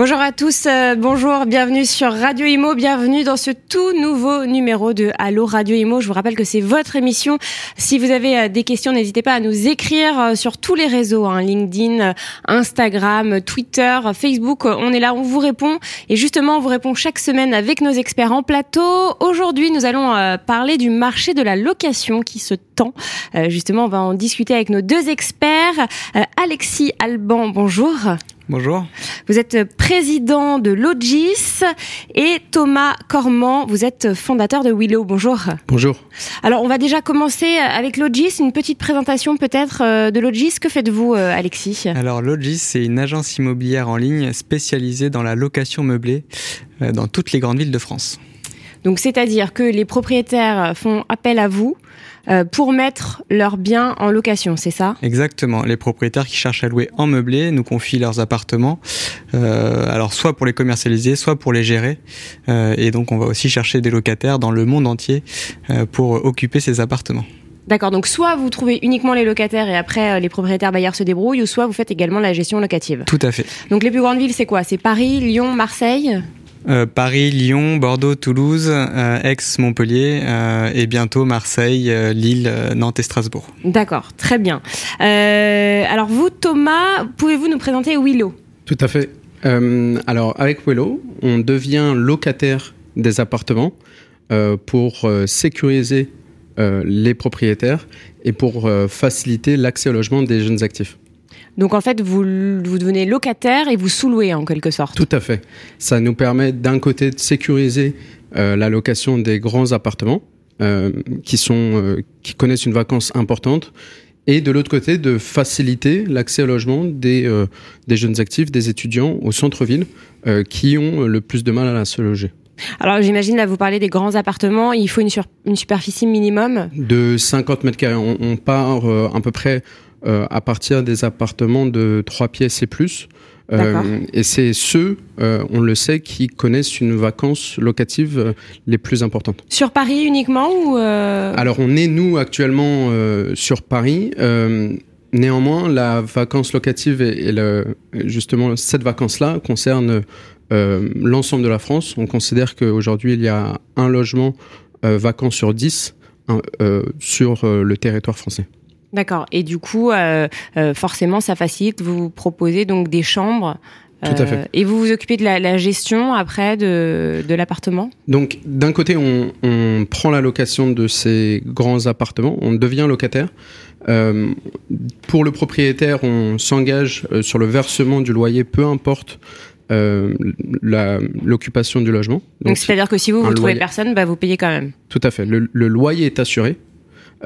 Bonjour à tous, euh, bonjour, bienvenue sur Radio Imo, bienvenue dans ce tout nouveau numéro de Allo Radio Imo. Je vous rappelle que c'est votre émission. Si vous avez euh, des questions, n'hésitez pas à nous écrire euh, sur tous les réseaux, hein, LinkedIn, Instagram, Twitter, Facebook. On est là, on vous répond. Et justement, on vous répond chaque semaine avec nos experts en plateau. Aujourd'hui, nous allons parler du marché de la location qui se tend. justement, on va en discuter avec nos deux experts. Alexis Alban, bonjour. Bonjour. Vous êtes président de Logis et Thomas Cormand, vous êtes fondateur de Willow. Bonjour. Bonjour. Alors, on va déjà commencer avec Logis, une petite présentation peut-être euh, de Logis. Que faites-vous, euh, Alexis? Alors, Logis, c'est une agence immobilière en ligne spécialisée dans la location meublée euh, dans toutes les grandes villes de France. Donc, c'est-à-dire que les propriétaires font appel à vous euh, pour mettre leurs biens en location, c'est ça? Exactement. Les propriétaires qui cherchent à louer en meublé nous confient leurs appartements, euh, alors soit pour les commercialiser, soit pour les gérer. Euh, et donc on va aussi chercher des locataires dans le monde entier pour occuper ces appartements. D'accord, donc soit vous trouvez uniquement les locataires et après les propriétaires bailleurs se débrouillent, ou soit vous faites également la gestion locative. Tout à fait. Donc les plus grandes villes, c'est quoi? C'est Paris, Lyon, Marseille? Euh, Paris, Lyon, Bordeaux, Toulouse, euh, Aix, Montpellier euh, et bientôt Marseille, Lille, Nantes et Strasbourg. D'accord, très bien. alors vous, Thomas, pouvez-vous nous présenter Willow? Tout à fait. alors avec Willow, on devient locataire des appartements pour sécuriser les propriétaires et pour faciliter l'accès au logement des jeunes actifs. Donc en fait, vous, vous devenez locataire et vous sous-louez en quelque sorte. Tout à fait. Ça nous permet d'un côté de sécuriser euh, la location des grands appartements euh, qui, sont, euh, qui connaissent une vacance importante et de l'autre côté de faciliter l'accès au logement des, des jeunes actifs, des étudiants au centre-ville qui ont le plus de mal à se loger. Alors j'imagine là vous parlez des grands appartements, il faut une, une superficie minimum De 50 mètres carrés, on, on part à peu près à partir des appartements de trois pièces et plus. Euh, et c'est ceux, euh, on le sait, qui connaissent une vacance locative les plus importantes. Sur Paris uniquement ou Alors on est nous actuellement sur Paris. néanmoins, la vacance locative et, le, justement cette vacance-là concerne l'ensemble de la France. On considère qu'aujourd'hui il y a un logement vacant sur 10 sur le territoire français. D'accord. Et du coup, euh, euh, forcément, ça facilite. Vous proposez donc des chambres. Tout à fait. Euh, et vous vous occupez de la, gestion après de, de l'appartement? Donc, d'un côté, on, on, prend la location de ces grands appartements, on devient locataire. Pour le propriétaire, on s'engage sur le versement du loyer, peu importe euh, l'occupation du logement. Donc, c'est-à-dire que si vous ne trouvez personne, bah, vous payez quand même. Tout à fait. Le, le loyer est assuré.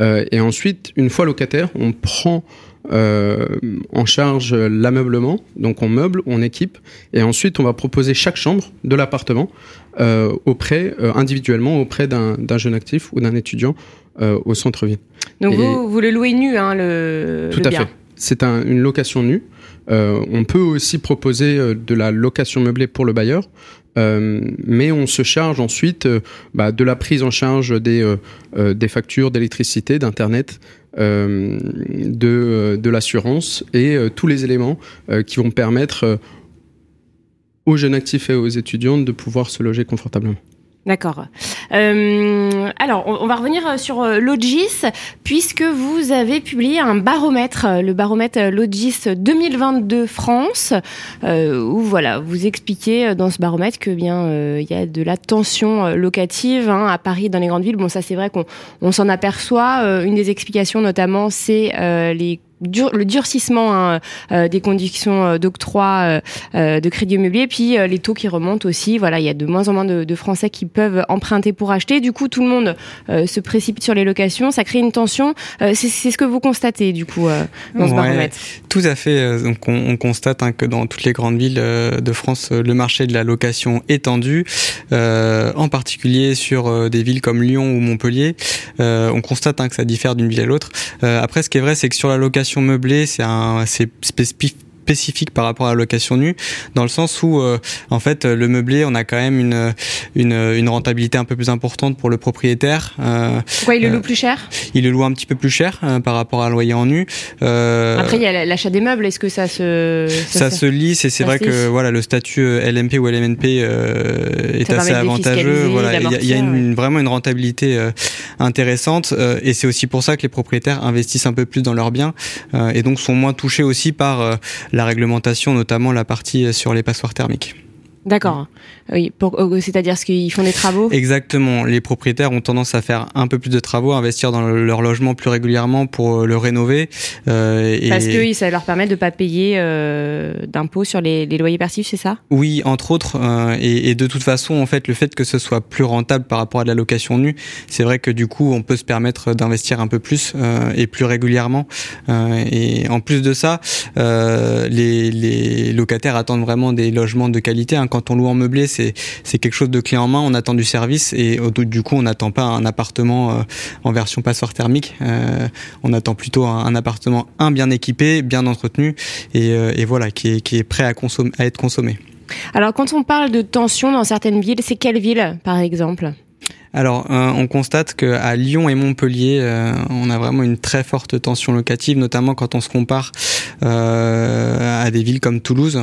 Euh, et ensuite, une fois locataire, on prend euh, en charge l'ameublement, donc on meuble, on équipe, et ensuite on va proposer chaque chambre de l'appartement euh, auprès, individuellement auprès d'un jeune actif ou d'un étudiant au centre-ville. Donc vous, vous le louez nu, hein, le Tout à fait. C'est un, une location nue. on peut aussi proposer de la location meublée pour le bailleur. Euh, mais on se charge ensuite euh, bah, de la prise en charge des, euh, factures d'électricité, d'internet, de, de l'assurance et tous les éléments qui vont permettre aux jeunes actifs et aux étudiants de pouvoir se loger confortablement. D'accord. Euh, alors, on, va revenir sur euh, Logis, puisque vous avez publié un baromètre, euh, le baromètre euh, Logis 2022 France, euh, où voilà, vous expliquez dans ce baromètre que bien il y a de la tension locative hein, à Paris dans les grandes villes. Bon, ça c'est vrai qu'on on, s'en aperçoit. une des explications notamment, c'est les le durcissement hein, euh, des conditions euh, d'octroi euh, de crédit immobilier, puis les taux qui remontent aussi. Voilà, il y a de moins en moins de, Français qui peuvent emprunter pour acheter. Du coup, tout le monde se précipite sur les locations. Ça crée une tension. c'est ce que vous constatez du coup dans ce baromètre. Tout à fait. Donc, on, constate hein, que dans toutes les grandes villes de France, le marché de la location est tendu, en particulier sur des villes comme Lyon ou Montpellier. on constate hein, que ça diffère d'une ville à l'autre. après, ce qui est vrai, c'est que sur la location meublé, c'est un, c'est spécifique par rapport à la location nue, dans le sens où en fait le meublé, on a quand même une, une, une rentabilité un peu plus importante pour le propriétaire. Pourquoi il le loue plus cher? Il le loue un petit peu plus cher par rapport à un loyer en nu. Après, il y a l'achat des meubles. Est-ce que ça se ça, se lisse et c'est vrai que voilà le statut LMP ou LMNP est assez avantageux. Voilà, il y a, une, vraiment une rentabilité intéressante et c'est aussi pour ça que les propriétaires investissent un peu plus dans leurs biens et donc sont moins touchés aussi par la réglementation, notamment la partie sur les passoires thermiques. D'accord. Oui, euh, c'est-à-dire ce qu'ils font des travaux? Exactement. Les propriétaires ont tendance à faire un peu plus de travaux, à investir dans leur logement plus régulièrement pour euh, le rénover. Euh, et... Parce que ça leur permet de ne pas payer euh, d'impôts sur les, les, loyers passifs, c'est ça? Oui, entre autres. Euh, et, et, de toute façon, en fait, le fait que ce soit plus rentable par rapport à de la location nue, c'est vrai que du coup, on peut se permettre d'investir un peu plus et plus régulièrement. et en plus de ça, les, les, locataires attendent vraiment des logements de qualité. Hein. Quand on loue en meublé, c'est quelque chose de clé en main. On attend du service et du coup, on n'attend pas un appartement euh, en version passoire thermique. Euh, on attend plutôt un, appartement un bien équipé, bien entretenu et, euh, voilà qui est, prêt à, à être consommé. Alors, quand on parle de tension dans certaines villes, c'est quelle ville, par exemple? Alors, euh, on constate qu'à Lyon et Montpellier, euh, on a vraiment une très forte tension locative, notamment quand on se compare euh, à des villes comme Toulouse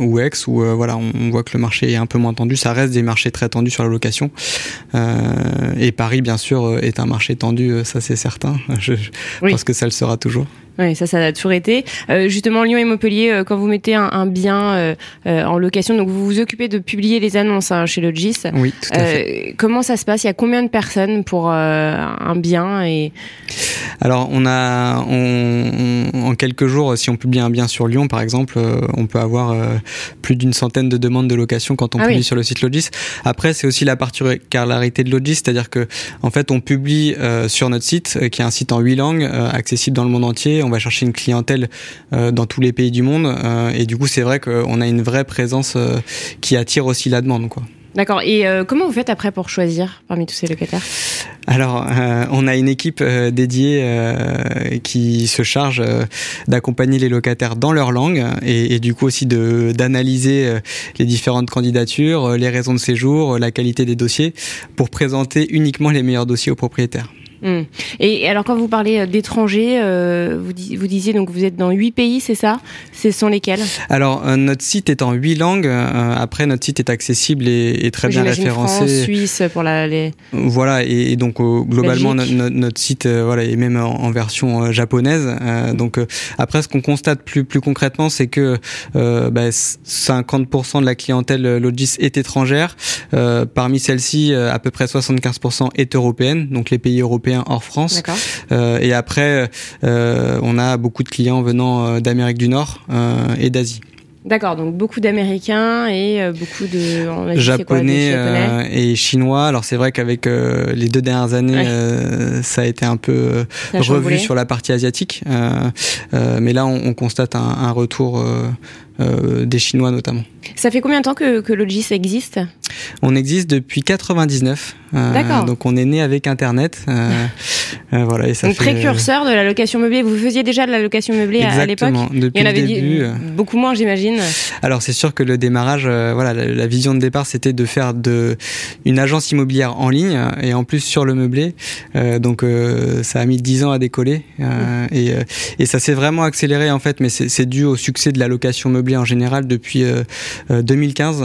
ou Aix, où voilà, on, voit que le marché est un peu moins tendu. Ça reste des marchés très tendus sur la location. et Paris, bien sûr, est un marché tendu, ça c'est certain. Je, pense que ça le sera toujours. Oui, ça, ça a toujours été. Euh, justement, Lyon et Montpellier, euh, quand vous mettez un, un bien euh, euh, en location, donc vous vous occupez de publier les annonces hein, chez Logis. Oui, tout à fait. Comment ça se passe? Il y a combien de personnes pour un bien et Alors, on a, on, en quelques jours, si on publie un bien sur Lyon, par exemple, on peut avoir plus d'une centaine de demandes de location quand on ah publie sur le site Logis. Après, c'est aussi la particularité de Logis, c'est-à-dire que, en fait, on publie sur notre site, qui est un site en huit langues, accessible dans le monde entier on va chercher une clientèle euh, dans tous les pays du monde. Euh, et du coup, c'est vrai qu'on a une vraie présence euh, qui attire aussi la demande. Quoi. D'accord. Et comment vous faites après pour choisir parmi tous ces locataires? Alors, on a une équipe dédiée qui se charge d'accompagner les locataires dans leur langue et, et du coup aussi de d'analyser les différentes candidatures, les raisons de séjour, la qualité des dossiers pour présenter uniquement les meilleurs dossiers aux propriétaires. Hmm. Et alors, quand vous parlez euh, d'étrangers, euh, vous, vous, disiez donc vous êtes dans huit pays, c'est ça? Ce sont lesquels? Alors, euh, notre site est en huit langues. après, notre site est accessible et, très bien référencé. France, Suisse pour la. Les... Voilà, et, donc globalement, notre site voilà est même en, version japonaise. donc après, ce qu'on constate plus plus concrètement, c'est que bah, 50% de la clientèle Logis est étrangère. parmi celles-ci, à peu près 75% est européenne. Donc les pays européens hors France. Euh, et après, euh, on a beaucoup de clients venant euh, d'Amérique du Nord et d'Asie. D'accord, donc beaucoup d'Américains et beaucoup de japonais, et chinois. Alors c'est vrai qu'avec les deux dernières années, ça a été un peu revu sur la partie asiatique, mais là on, constate un, un retour des Chinois notamment. Ça fait combien de temps que, que Logis existe? On existe depuis 99. Euh, donc on est né avec Internet. Euh, euh, voilà, et ça donc précurseur de la location meublée. Vous faisiez déjà de la location meublée à, l'époque? Il y en avait début, beaucoup moins, j'imagine. Alors c'est sûr que le démarrage, voilà, la, vision de départ, c'était de faire de une agence immobilière en ligne et en plus sur le meublé. donc ça a mis 10 ans à décoller et, et ça s'est vraiment accéléré en fait, mais c'est dû au succès de la location meublée en général depuis 2015,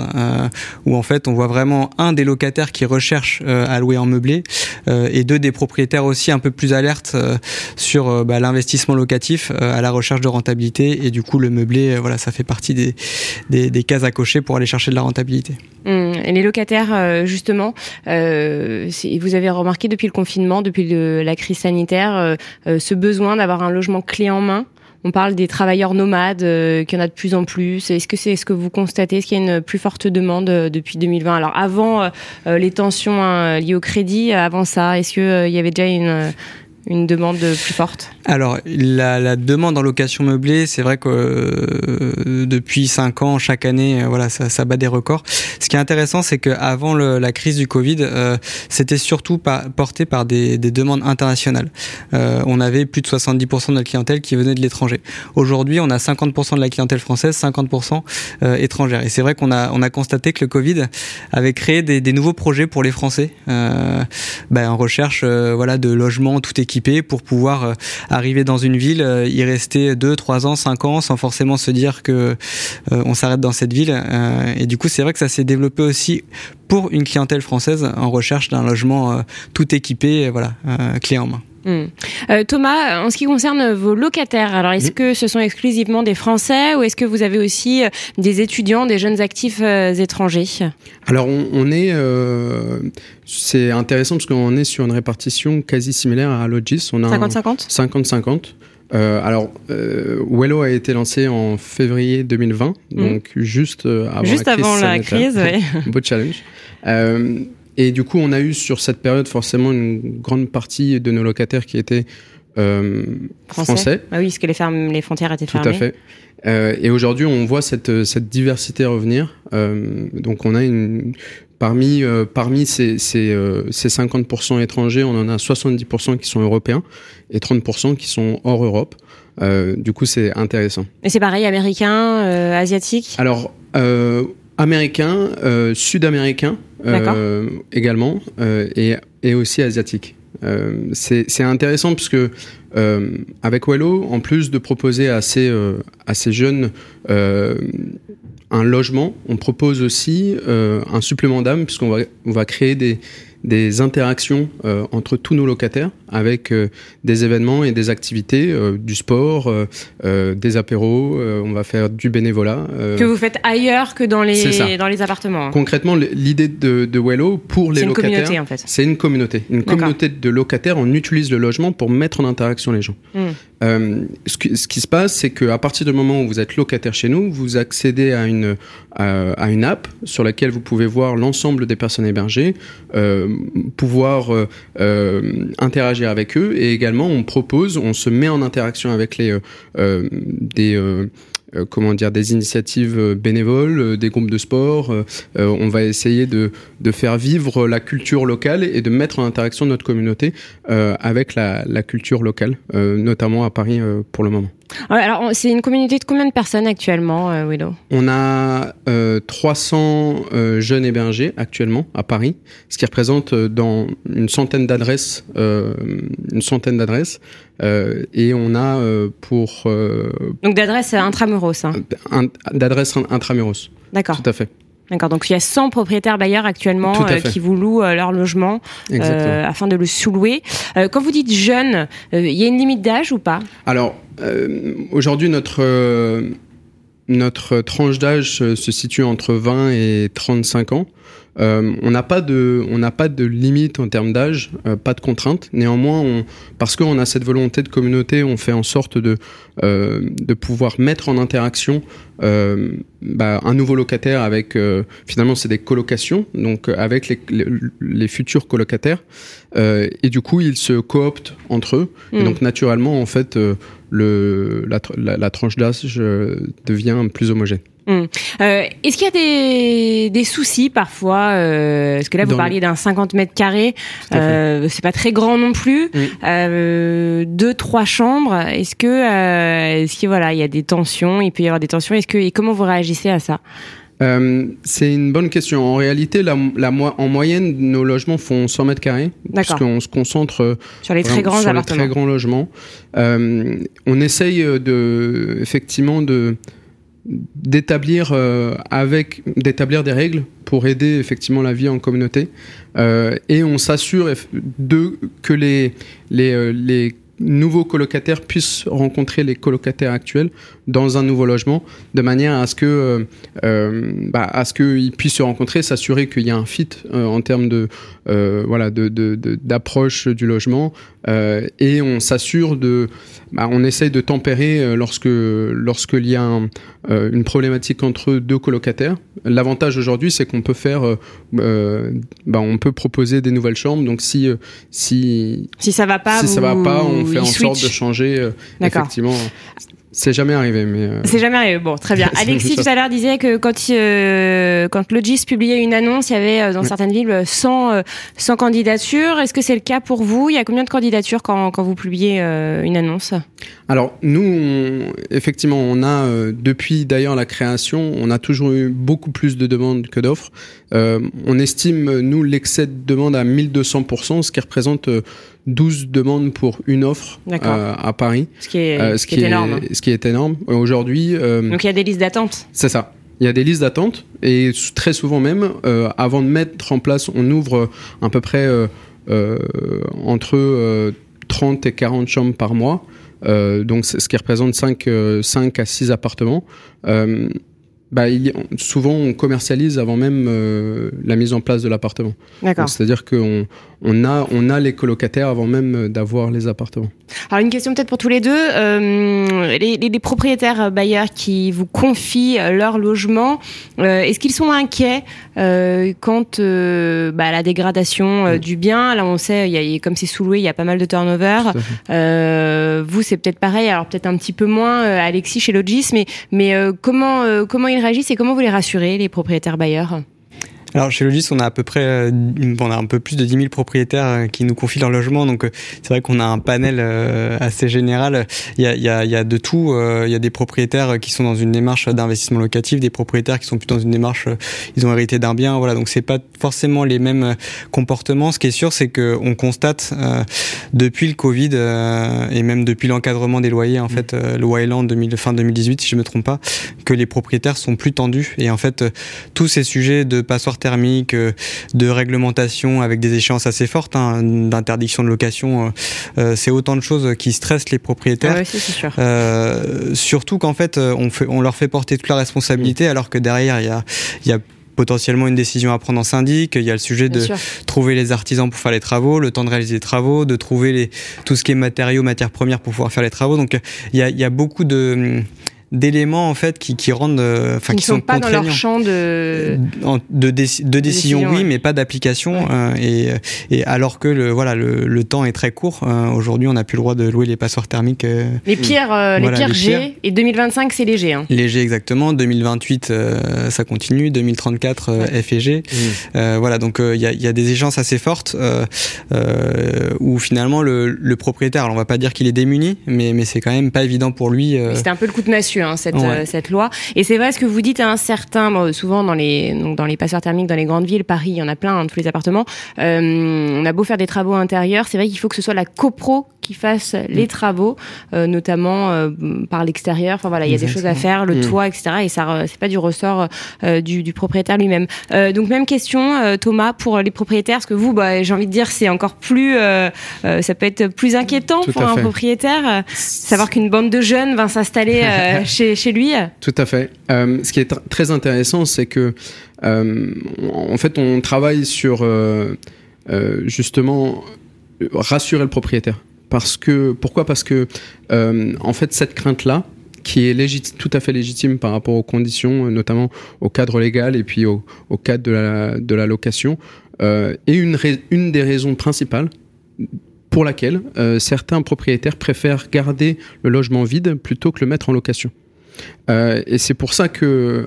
où en fait on voit vraiment un des locataires qui recherche euh, à louer en meublé euh, et deux des propriétaires aussi un peu plus alertes euh, sur bah, l'investissement locatif à la recherche de rentabilité et du coup le meublé voilà ça fait partie des, des, cases à cocher pour aller chercher de la rentabilité. Mmh. Les locataires justement, vous avez remarqué depuis le confinement, depuis la crise sanitaire, ce besoin d'avoir un logement clé en main on parle des travailleurs nomades, euh, qu'il y en a de plus en plus. Est-ce que c'est ce que vous constatez? Est-ce qu'il y a une plus forte demande euh, depuis 2020 Alors avant euh, les tensions hein, liées au crédit, avant ça, est-ce qu'il y avait déjà une une demande plus forte Alors, la, demande en location meublée, c'est vrai que euh, depuis 5 ans, chaque année, euh, voilà, ça, bat des records. Ce qui est intéressant, c'est qu'avant la crise du Covid, euh, c'était surtout porté par des, des demandes internationales. On avait plus de 70% de la clientèle qui venait de l'étranger. Aujourd'hui, on a 50% de la clientèle française, 50% étrangère. Et c'est vrai qu'on a, on a constaté que le Covid avait créé des, des nouveaux projets pour les Français, ben, en recherche voilà, de logements tout équipés pour pouvoir euh, arriver dans une ville, euh, y rester 2, 3 ans, 5 ans sans forcément se dire que euh, on s'arrête dans cette ville. et du coup, c'est vrai que ça s'est développé aussi pour une clientèle française en recherche d'un logement tout équipé, voilà, clé en main. Hmm. Thomas, en ce qui concerne vos locataires, alors est-ce que ce sont exclusivement des Français ou est-ce que vous avez aussi des étudiants, des jeunes actifs étrangers? Alors on, est, c'est intéressant parce qu'on est sur une répartition quasi similaire à Logis. On a 50-50 50-50. Euh, alors, euh, Wello a été lancé en février 2020, mm. donc juste euh, avant juste la crise. Avant la crise oui. Beau challenge. Euh, et du coup, on a eu sur cette période forcément une grande partie de nos locataires qui étaient euh, français. français. Ah oui, parce que les, fermes, les frontières étaient fermées. Tout à fait. Euh, et aujourd'hui, on voit cette, cette diversité revenir. Euh, donc, on a une, Parmi, euh, parmi ces, ces, euh, ces 50% étrangers, on en a 70% qui sont européens et 30% qui sont hors Europe. Euh, du coup, c'est intéressant. Et c'est pareil, américain, euh, asiatique? Alors, américain, sud-américain également, et, et aussi asiatique. c'est intéressant parce que avec Wello, en plus de proposer à ces, à ces jeunes un logement, on propose aussi euh, un supplément d'âme puisqu'on va, on va créer des, des interactions euh, entre tous nos locataires avec euh, des événements et des activités, euh, du sport, euh, des apéros, on va faire du bénévolat. que vous faites ailleurs que dans les, dans les appartements. Hein. Concrètement, l'idée de, de Wello pour les locataires, en fait. c'est une communauté. Une communauté de locataires, on utilise le logement pour mettre en interaction les gens. Hmm. ce, qui, ce, qui, se passe, c'est qu'à partir du moment où vous êtes locataire chez nous, vous accédez à une, à, à une app sur laquelle vous pouvez voir l'ensemble des personnes hébergées, pouvoir interagir avec eux et également on propose, on se met en interaction avec les euh, euh, des euh, comment dire des initiatives bénévoles, des groupes de sport. on va essayer de, de, faire vivre la culture locale et de mettre en interaction notre communauté avec la, la, culture locale, notamment à Paris pour le moment alors, c'est une communauté de combien de personnes actuellement, euh, Willow On a euh, 300 euh, jeunes hébergés actuellement à Paris, ce qui représente euh, dans une centaine d'adresses, euh, une centaine d'adresses, et on a pour donc d'adresses intramuros, hein. d'adresses intramuros. D'accord. Tout à fait. D'accord, donc il y a 100 propriétaires bailleurs actuellement euh, qui vous louent euh, leur logement euh, afin de le sous-louer. quand vous dites jeune, il y a une limite d'âge ou pas? Alors, aujourd'hui, notre, notre tranche d'âge se situe entre 20 et 35 ans. Euh, on n'a pas de, on n'a pas de limite en termes d'âge, euh, pas de contrainte. Néanmoins, on, parce qu'on a cette volonté de communauté, on fait en sorte de, euh, de pouvoir mettre en interaction euh, bah, un nouveau locataire avec, euh, finalement, c'est des colocations, donc avec les, les, les futurs colocataires. et du coup, ils se cooptent entre eux. Mmh. Et donc, naturellement, en fait, le, la, la, la tranche d'âge devient plus homogène. Hum. Euh, Est-ce qu'il y a des, des soucis parfois euh, Parce que là, vous Dans parliez d'un 50 mètres carrés. Euh, c'est pas très grand non plus. Hum. Euh, deux, trois chambres. Est-ce que, euh, est-ce que voilà, il y a des tensions Il peut y avoir des tensions. Est-ce que et comment vous réagissez à ça? Euh, c'est une bonne question. En réalité, la, la, en moyenne, nos logements font 100 mètres carrés, puisqu'on se concentre sur les très grands sur les très grands logements. Euh, on essaye de, effectivement, de d'établir euh, avec d'établir des règles pour aider effectivement la vie en communauté euh, et on s'assure de que les les, euh, les nouveaux colocataires puissent rencontrer les colocataires actuels dans un nouveau logement, de manière à ce que, euh, euh, bah, à ce qu'ils puissent se rencontrer, s'assurer qu'il y a un fit euh, en termes de, voilà, de, d'approche du logement, et on s'assure de, bah, on essaye de tempérer lorsque, lorsqu'il y a une problématique entre deux colocataires. L'avantage aujourd'hui, c'est qu'on peut faire, bah, on peut proposer des nouvelles chambres. Donc si, si, si ça va pas, si ça va pas, on fait en sorte de changer. effectivement. C'est jamais arrivé, mais. Euh, c'est jamais arrivé. Bon, très bien. Alexis tout à l'heure disait que quand euh, quand Logis publiait une annonce, il y avait euh, dans certaines villes 100 100 candidatures. Est-ce que c'est le cas pour vous? Il y a combien de candidatures quand quand vous publiez une annonce? Alors nous, effectivement, on a depuis d'ailleurs la création, on a toujours eu beaucoup plus de demandes que d'offres. on estime nous l'excès de demande à 1200% ce qui représente 12 demandes pour une offre euh, à Paris. Ce qui est, euh, ce qui est énorme. Hein. Ce qui est énorme. Aujourd'hui. Euh, Donc il y a des listes d'attente. C'est ça. Il y a des listes d'attente et très souvent même, avant de mettre en place, on ouvre à peu près entre 30 et 40 chambres par mois. donc ce qui représente 5, 5 à 6 appartements bah, souvent on commercialise avant même euh, la mise en place de l'appartement. C'est-à-dire qu'on on a, on a les colocataires avant même d'avoir les appartements. Alors une question peut-être pour tous les deux. Euh, les, les, propriétaires euh, bailleurs qui vous confient leur logement, est-ce qu'ils sont inquiets quant bah, à la dégradation du bien? Là on sait, y a, comme c'est sous-loué, il y a pas mal de turnover. vous c'est peut-être pareil, alors peut-être un petit peu moins Alexis chez Logis, mais, mais comment, comment ils réagissent et comment vous les rassurez, les propriétaires bailleurs? Alors chez Logis, on a à peu près, euh, on a un peu plus de 10 000 propriétaires euh, qui nous confient leur logement, donc euh, c'est vrai qu'on a un panel assez général. Il y a, il y a, il y a de tout. Il y a des propriétaires qui sont dans une démarche d'investissement locatif, des propriétaires qui sont plutôt dans une démarche, ils ont hérité d'un bien, voilà. Donc c'est pas forcément les mêmes comportements. Ce qui est sûr, c'est que on constate depuis le Covid et même depuis l'encadrement des loyers, en mmh. fait, loi Elan 2000, fin 2018, si je me trompe pas, que les propriétaires sont plus tendus et en fait tous ces sujets de passoires thermique, euh, de réglementation avec des échéances assez fortes, hein, d'interdiction de location. Euh, euh, c'est autant de choses qui stressent les propriétaires. surtout qu'en fait, on, fait, on leur fait porter toute la responsabilité, mm. alors que derrière, il y a, y a potentiellement une décision à prendre en syndic. Il y a le sujet de trouver les artisans pour faire les travaux, le temps de réaliser les travaux, de trouver les, tout ce qui est matériaux, matières premières pour pouvoir faire les travaux. Donc il y a, il y a beaucoup de d'éléments en fait qui, qui rendent euh, enfin qui, sont, pas dans leur champ de de, de, décision oui mais pas d'application euh, et, et alors que le voilà le, le temps est très court euh, aujourd'hui on n'a plus le droit de louer les passoires thermiques les pires les pires G et 2025 c'est léger hein. léger exactement. 2028 ça continue. 2034 F et G. Mmh. voilà donc il y a, y, a, des échéances assez fortes où finalement le, le propriétaire alors on va pas dire qu'il est démuni mais mais c'est quand même pas évident pour lui c'était un peu le coup de massue Hein, cette, euh, cette loi. Et c'est vrai ce que vous dites à un certain, souvent dans les, donc dans les passeurs thermiques, dans les grandes villes, Paris, il y en a plein, hein, tous les appartements. Euh, on a beau faire des travaux intérieurs, c'est vrai qu'il faut que ce soit la copro qui fasse les mm. travaux, euh, notamment euh, par l'extérieur. Enfin voilà, il y a des choses à faire, le mm. toit, etc. Et ça, c'est pas du ressort euh, du, du, propriétaire lui-même. donc même question, Thomas, pour les propriétaires, parce que vous, bah, j'ai envie de dire, c'est encore plus, ça peut être plus inquiétant pour un propriétaire, savoir qu'une bande de jeunes va s'installer chez, chez lui. Tout à fait. ce qui est très intéressant, c'est que en fait, on travaille sur justement rassurer le propriétaire. Parce que, pourquoi? Parce que, euh, en fait, cette crainte-là, qui est tout à fait légitime par rapport aux conditions, euh, notamment au cadre légal et puis au, cadre de la, location, euh, est une, des raisons principales pour laquelle certains propriétaires préfèrent garder le logement vide plutôt que le mettre en location. et c'est pour ça que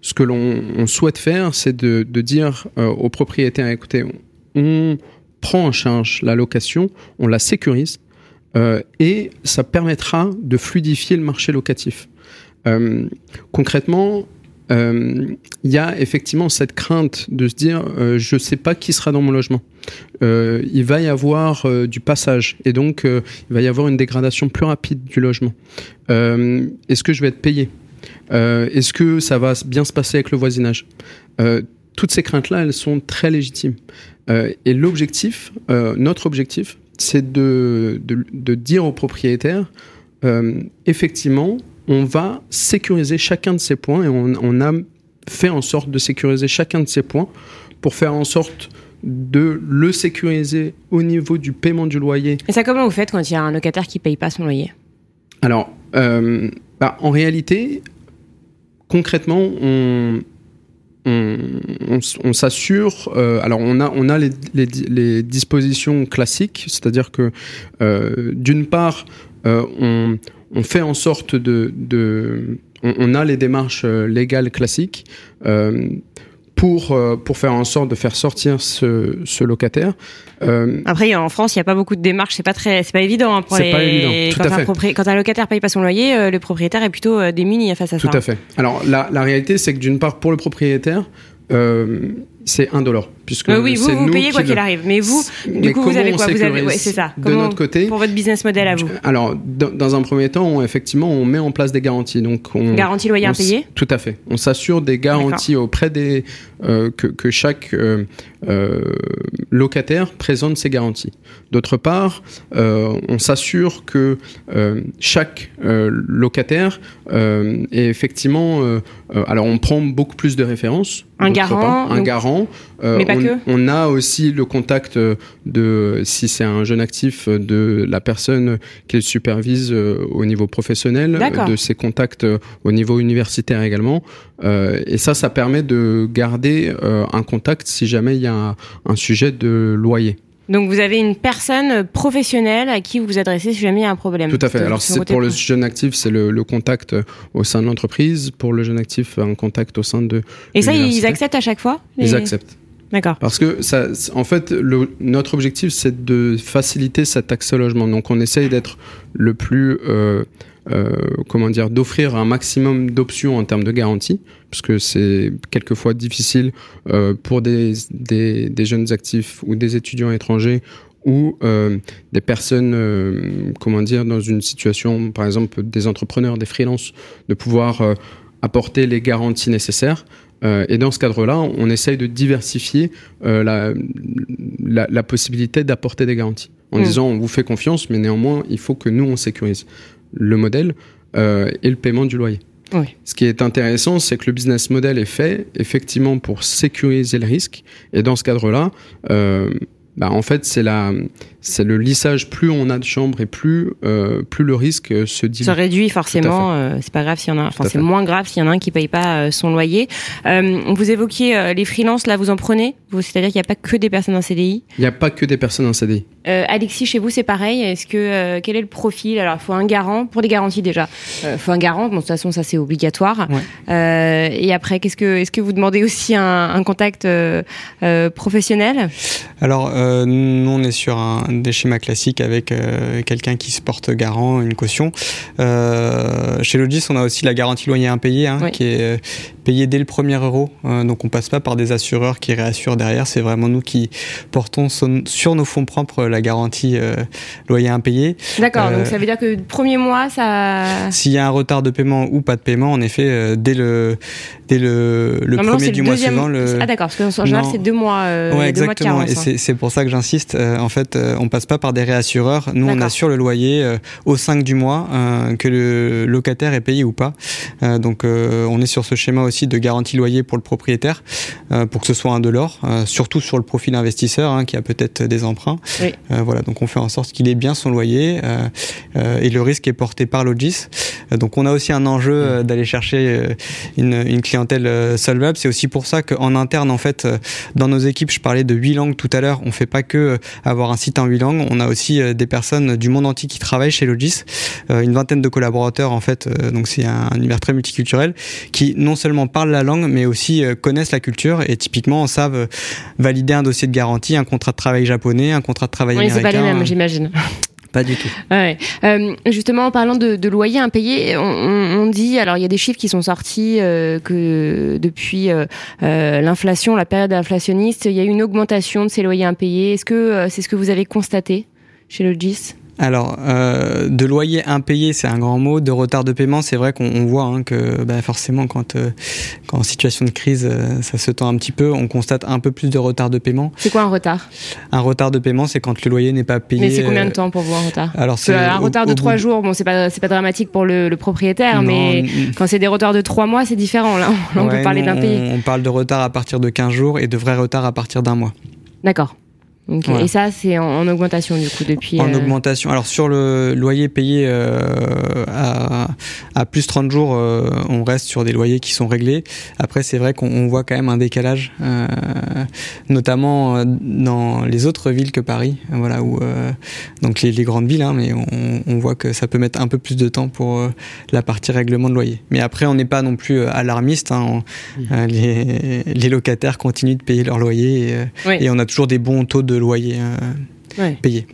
ce que l'on souhaite faire, c'est de, dire aux propriétaires, écoutez, on, prend en charge la location, on la sécurise euh, et ça permettra de fluidifier le marché locatif. Euh, concrètement, euh, il y a effectivement cette crainte de se dire je ne sais pas qui sera dans mon logement. il va y avoir du passage et donc il va y avoir une dégradation plus rapide du logement. Est-ce que je vais être payé? Est-ce que ça va bien se passer avec le voisinage? Toutes ces craintes-là, elles sont très légitimes. Euh, et l'objectif, euh, notre objectif, c'est de, de, dire aux propriétaires, effectivement, on va sécuriser chacun de ces points et on, on, a fait en sorte de sécuriser chacun de ces points pour faire en sorte de le sécuriser au niveau du paiement du loyer. Et ça, comment vous faites quand il y a un locataire qui paye pas son loyer? Alors, euh, bah, en réalité, concrètement, on, on, s'assure. Euh, alors, on a, on a les, les, dispositions classiques, c'est-à-dire que euh, d'une part, on, on, fait en sorte de, de on, a les démarches légales classiques pour, euh, pour faire en sorte de faire sortir ce, ce locataire. Euh, Après, en France, il n'y a pas beaucoup de démarches, c'est pas très, c'est pas évident hein, pour les. Pas évident. Tout quand, à fait. quand un locataire paye pas son loyer, euh, le propriétaire est plutôt démuni face à ça. Tout à fait. Alors la, la réalité, c'est que d'une part, pour le propriétaire, c'est un dollar. Puisque oui, vous, vous payez quoi qu'il arrive. Mais vous, du coup, vous avez quoi? Vous avez, c'est ça. de notre côté? Pour votre business model à vous? Alors, dans, un premier temps, on, effectivement, on met en place des garanties. Donc, on, garantie loyer impayé Tout à fait. On s'assure des garanties auprès des. Euh, que, que, chaque euh, euh, locataire présente ses garanties. D'autre part, on s'assure que chaque locataire est effectivement. alors, on prend beaucoup plus de références. Un garant. un garant. Mais pas on, que. On a aussi le contact de, si c'est un jeune actif, de la personne qu'il supervise au niveau professionnel, de ses contacts au niveau universitaire également. et ça, ça permet de garder un contact si jamais il y a un, un sujet de loyer. Donc vous avez une personne professionnelle à qui vous vous adressez si jamais il y a un problème. Tout à fait. Alors c'est pour le jeune actif, c'est le, contact au sein de l'entreprise. Pour le jeune actif, un contact au sein de. Et ça, ils acceptent à chaque fois Ils acceptent. D'accord. Parce que ça, en fait, le, notre objectif, c'est de faciliter cet accès au logement. Donc on essaye d'être le plus euh, euh, comment dire, d'offrir un maximum d'options en termes de garantie, parce que c'est quelquefois difficile euh, pour des, des, des, jeunes actifs ou des étudiants étrangers ou euh, des personnes, euh, comment dire, dans une situation, par exemple, des entrepreneurs, des freelances, de pouvoir euh, apporter les garanties nécessaires. Et dans ce cadre-là, on essaye de diversifier la, la, la, possibilité d'apporter des garanties. En mmh. disant, on vous fait confiance, mais néanmoins, il faut que nous, on sécurise le modèle euh, et le paiement du loyer. Ce qui est intéressant, c'est que le business model est fait effectivement pour sécuriser le risque. Et dans ce cadre-là, euh, bah, en fait, c'est la, c'est le lissage. Plus on a de chambres et plus, euh, plus le risque se dilue. Ça réduit forcément. Euh, c'est pas grave s'il y en a. Enfin, c'est moins grave s'il y en a un qui paye pas euh, son loyer. Euh, vous évoquiez les freelances. Là, vous en prenez? Vous, c'est-à-dire qu'il n'y a pas que des personnes en CDI. Il n'y a pas que des personnes en CDI. Alexis, chez vous, c'est pareil. Est-ce que quel est le profil? Alors, il faut un garant pour des garanties déjà. Il faut un garant. Bon, de toute façon, ça c'est obligatoire. et après, qu'est-ce que, est-ce que vous demandez aussi un, un contact professionnel? Alors, nous, on est sur un des schémas classiques avec euh, quelqu'un qui se porte garant, une caution. Euh, chez Logis, on a aussi la garantie loyer impayé, hein, qui est euh, payée dès le premier euro. donc on passe pas par des assureurs qui réassurent derrière. C'est vraiment nous qui portons sur nos fonds propres la garantie loyer impayé. D'accord. donc ça veut dire que le premier mois, ça. S'il y a un retard de paiement ou pas de paiement, en effet, dès le dès le, le premier du mois suivant. Le... Ah d'accord, parce qu'en général c'est deux mois. ouais, exactement. et c'est pour ça que j'insiste. en fait, on passe pas par des réassureurs. Nous, on assure le loyer euh, au 5 du mois, euh, que le locataire est payé ou pas. Euh, donc, on est sur ce schéma aussi de garantie loyer pour le propriétaire, pour que ce soit un de l'or, surtout sur le profil investisseur hein, qui a peut-être des emprunts. voilà, donc on fait en sorte qu'il ait bien son loyer et le risque est porté par Logis. donc, on a aussi un enjeu d'aller chercher une, une clientèle solvable. C'est aussi pour ça qu'en interne, en fait, dans nos équipes, je parlais de huit langues tout à l'heure. On fait pas que avoir un site en huit langues on a aussi euh, des personnes du monde entier qui travaillent chez Logis, euh, une vingtaine de collaborateurs en fait. Euh, donc c'est un univers très multiculturel qui non seulement parlent la langue, mais aussi connaissent la culture et typiquement savent valider un dossier de garantie, un contrat de travail japonais, un contrat de travail oui, américain. C'est pas les mêmes, j'imagine. Pas du tout. Ouais. Euh, justement, en parlant de, de loyers impayés, on, on, dit, alors il y a des chiffres qui sont sortis euh, que depuis euh, l'inflation, la période inflationniste, il y a eu une augmentation de ces loyers impayés. Est-ce que c'est ce que vous avez constaté chez le GIS? Alors, euh, de loyer impayé, c'est un grand mot. De retard de paiement, c'est vrai qu'on voit hein, que bah, forcément, quand, euh, quand en situation de crise, euh, ça se tend un petit peu, on constate un peu plus de retard de paiement. C'est quoi un retard? Un retard de paiement, c'est quand le loyer n'est pas payé. Mais c'est combien de temps pour vous un retard? Alors, c'est un retard de trois jours. Bon, c'est pas pas dramatique pour le, le propriétaire, Non, mais quand c'est des retards de trois mois, c'est différent. Là, on peut parler d'impayé. On, on parle de retard à partir de 15 jours et de vrai retard à partir d'un mois. D'accord. Voilà. Et ça, c'est en, en augmentation du coup depuis. En euh, augmentation. Alors sur le loyer payé euh, à, à plus 30 jours, euh, on reste sur des loyers qui sont réglés. Après, c'est vrai qu'on on voit quand même un décalage, notamment dans les autres villes que Paris, voilà où donc les, les grandes villes, hein, mais on, on voit que ça peut mettre un peu plus de temps pour la partie règlement de loyer. Mais après, on n'est pas non plus alarmiste. hein, on- les, les locataires continuent de payer leur loyer et, Oui. et on a toujours des bons taux de loyer euh, Ouais. payés.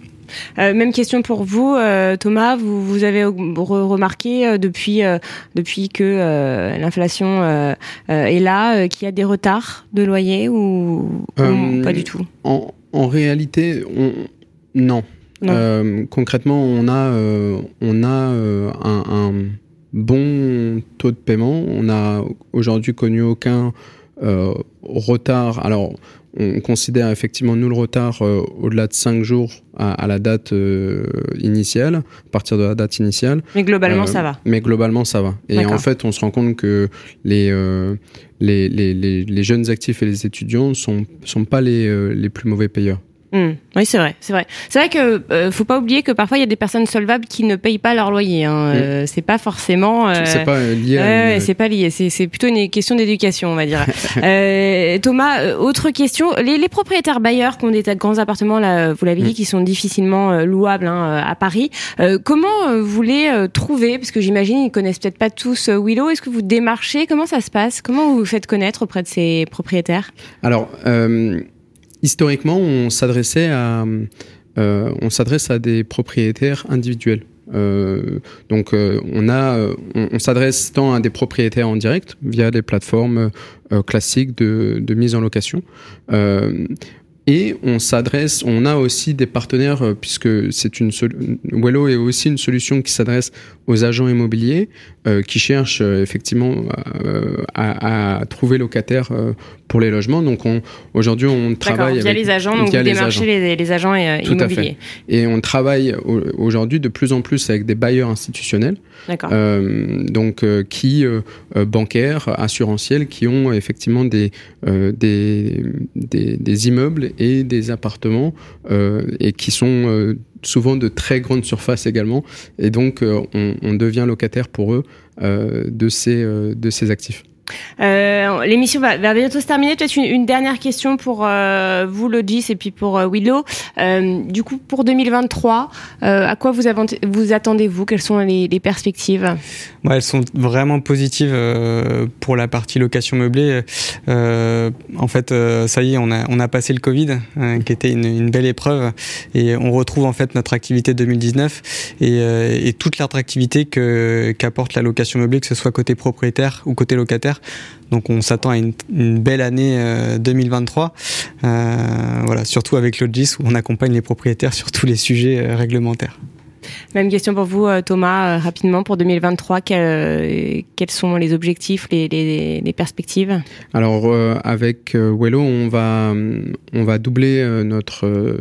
Euh, même question pour vous, euh, Thomas. Vous, vous avez re- remarqué euh, depuis euh, depuis que euh, l'inflation euh, euh, est là, euh, qu'il y a des retards de loyer ou, ou pas du tout? En, en réalité, on, non. Non. Euh, concrètement, on a, euh, on a euh, un, un bon taux de paiement. On n'a aujourd'hui connu aucun euh, retard. Alors, on considère effectivement, nous, le retard euh, au-delà de 5 jours à, à la date euh, initiale, à partir de la date initiale. Mais globalement, Euh, ça va. Mais globalement, ça va. Et en fait, on se rend compte que les, les, les, les, jeunes actifs et les étudiants sont, sont pas les, les plus mauvais payeurs. Hmm. Oui, c'est vrai, c'est vrai. C'est vrai que euh, faut pas oublier que parfois il y a des personnes solvables qui ne payent pas leur loyer. Hein. Euh, c'est pas forcément. euh, C'est pas euh, lié Ouais, à une- c'est pas lié, c'est plutôt une question d'éducation, on va dire. Thomas, autre question, les, les propriétaires bailleurs qui ont des tas de grands appartements, là, vous l'avez dit, Mm. qui sont difficilement louables hein, à Paris, comment vous les trouvez? Parce que j'imagine ils connaissent peut-être pas tous Willow. Est-ce que vous démarchez? Comment ça se passe? Comment vous vous faites connaître auprès de ces propriétaires? Alors, euh, historiquement, on s'adressait à, euh, s'adresse à des propriétaires individuels. Euh, donc, euh, on a, s'adresse tant à des propriétaires en direct via des plateformes classiques de, mise en location. Et on s'adresse, on a aussi des partenaires puisque c'est une Wello est aussi une solution qui s'adresse aux agents immobiliers euh, qui cherchent euh, effectivement euh, à, à trouver locataires pour les logements. Donc on, aujourd'hui on travaille via avec, les agents, donc via vous les démarchez agents. les, les agents euh, Tout à immobiliers. et on travaille au- aujourd'hui de plus en plus avec des bailleurs institutionnels donc qui bancaires, assurantiels, qui ont effectivement des des, des, des immeubles et des appartements et qui sont souvent de très grandes surfaces également. Et donc euh, on, devient locataire pour eux euh, de ces euh, de ces actifs. Euh, L'émission va, bientôt se terminer. Peut-être une, dernière question pour euh, vous, Logis, et puis pour euh, Willow. Du coup, pour 2023, euh, à quoi vous, attendez-vous? Quelles sont les, perspectives? Elles sont vraiment positives pour la partie location meublée. En fait, ça y est, on a, passé le Covid, qui était une, belle épreuve, et on retrouve en fait notre activité 2019 et, toute l'attractivité qu'apporte la location meublée, que ce soit côté propriétaire ou côté locataire. Donc, on s'attend à une, belle année euh, 2023. Euh, voilà, surtout avec Logis où on accompagne les propriétaires sur tous les sujets euh, réglementaires. Même question pour vous, euh, Thomas, euh, rapidement, pour 2023. quel- euh, quels sont les objectifs, les, perspectives? Alors avec Wello, on va on va doubler notre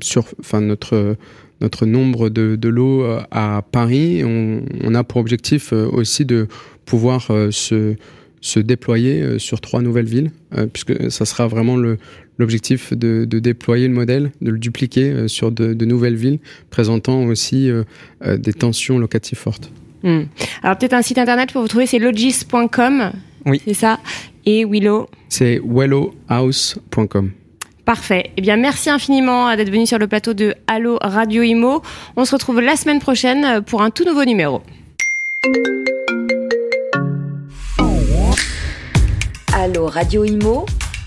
sur enfin notre notre nombre de, de lots à Paris. On, on a pour objectif aussi de pouvoir se se déployer sur trois nouvelles villes, puisque ça sera vraiment le l'objectif de, de déployer le modèle, de le dupliquer euh, sur de, de nouvelles villes, présentant aussi euh, euh, des tensions locatives fortes. Hmm. Alors, peut-être un site internet pour vous trouver, c'est logis.com. Oui. C'est ça? Et Willow? C'est wellohouse.com. Parfait. Eh bien, merci infiniment d'être venu sur le plateau de Allo Radio Imo. On se retrouve la semaine prochaine pour un tout nouveau numéro. Allô Radio Imo